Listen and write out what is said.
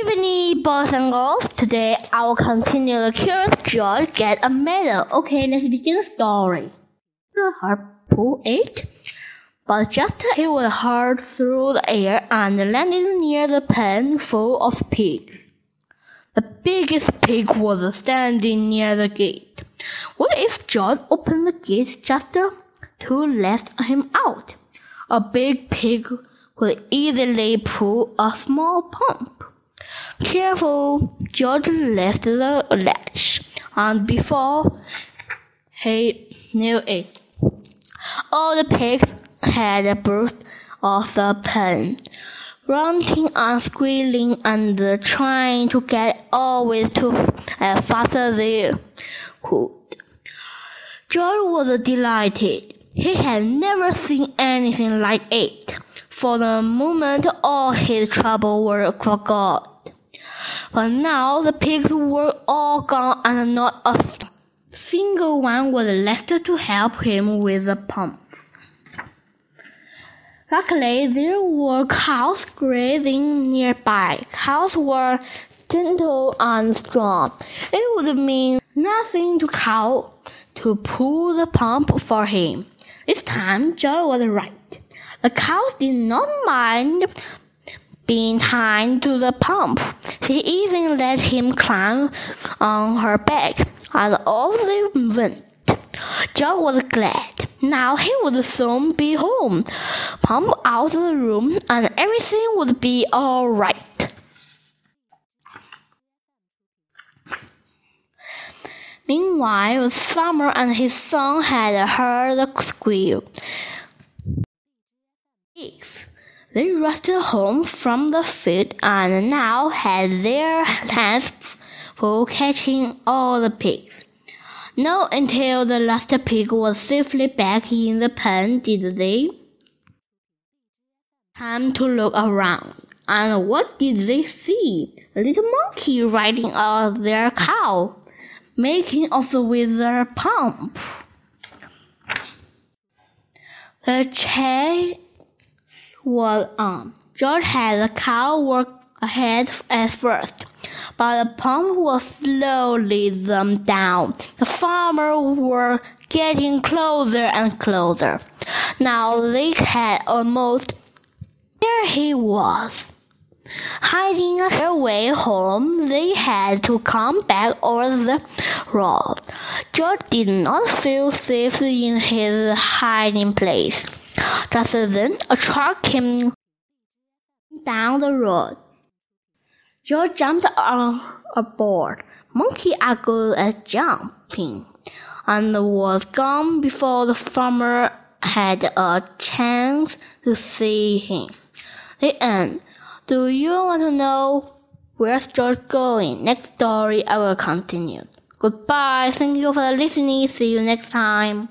evening, boys and girls. Today I will continue the Curious George get a medal. Okay, let's begin the story. The harpoon it, but just it was hurled through the air and landed near the pen full of pigs. The biggest pig was standing near the gate. What if George opened the gate just to let him out? A big pig could easily pull a small pump. Careful, George left the latch, and before he knew it, all the pigs had burst off the pen, grunting and squealing and trying to get always to as fast as they could. George was delighted. He had never seen anything like it. For the moment, all his trouble were forgot. But now the pigs were all gone and not a single one was left to help him with the pump. Luckily, there were cows grazing nearby. Cows were gentle and strong. It would mean nothing to cow to pull the pump for him. This time, Joe was right. The cows did not mind being tied to the pump. She even let him climb on her back, and off they went. Joe was glad. Now he would soon be home, pump out of the room, and everything would be all right. Meanwhile, farmer and his son had heard the squeal. They rushed home from the field and now had their hands full catching all the pigs. Not until the last pig was safely back in the pen did they time to look around. And what did they see? A little monkey riding on their cow, making off with their pump. The chase was on. George had the cow work ahead at first, but the pump was slowly them down. The farmer were getting closer and closer. Now they had almost there he was. Hiding their way home, they had to come back over the road. George did not feel safe in his hiding place. Just then, a truck came down the road. Joe jumped on aboard. Monkey are good at jumping, and was gone before the farmer had a chance to see him. The end. Do you want to know where's George going? Next story I will continue. Goodbye. Thank you for listening. See you next time.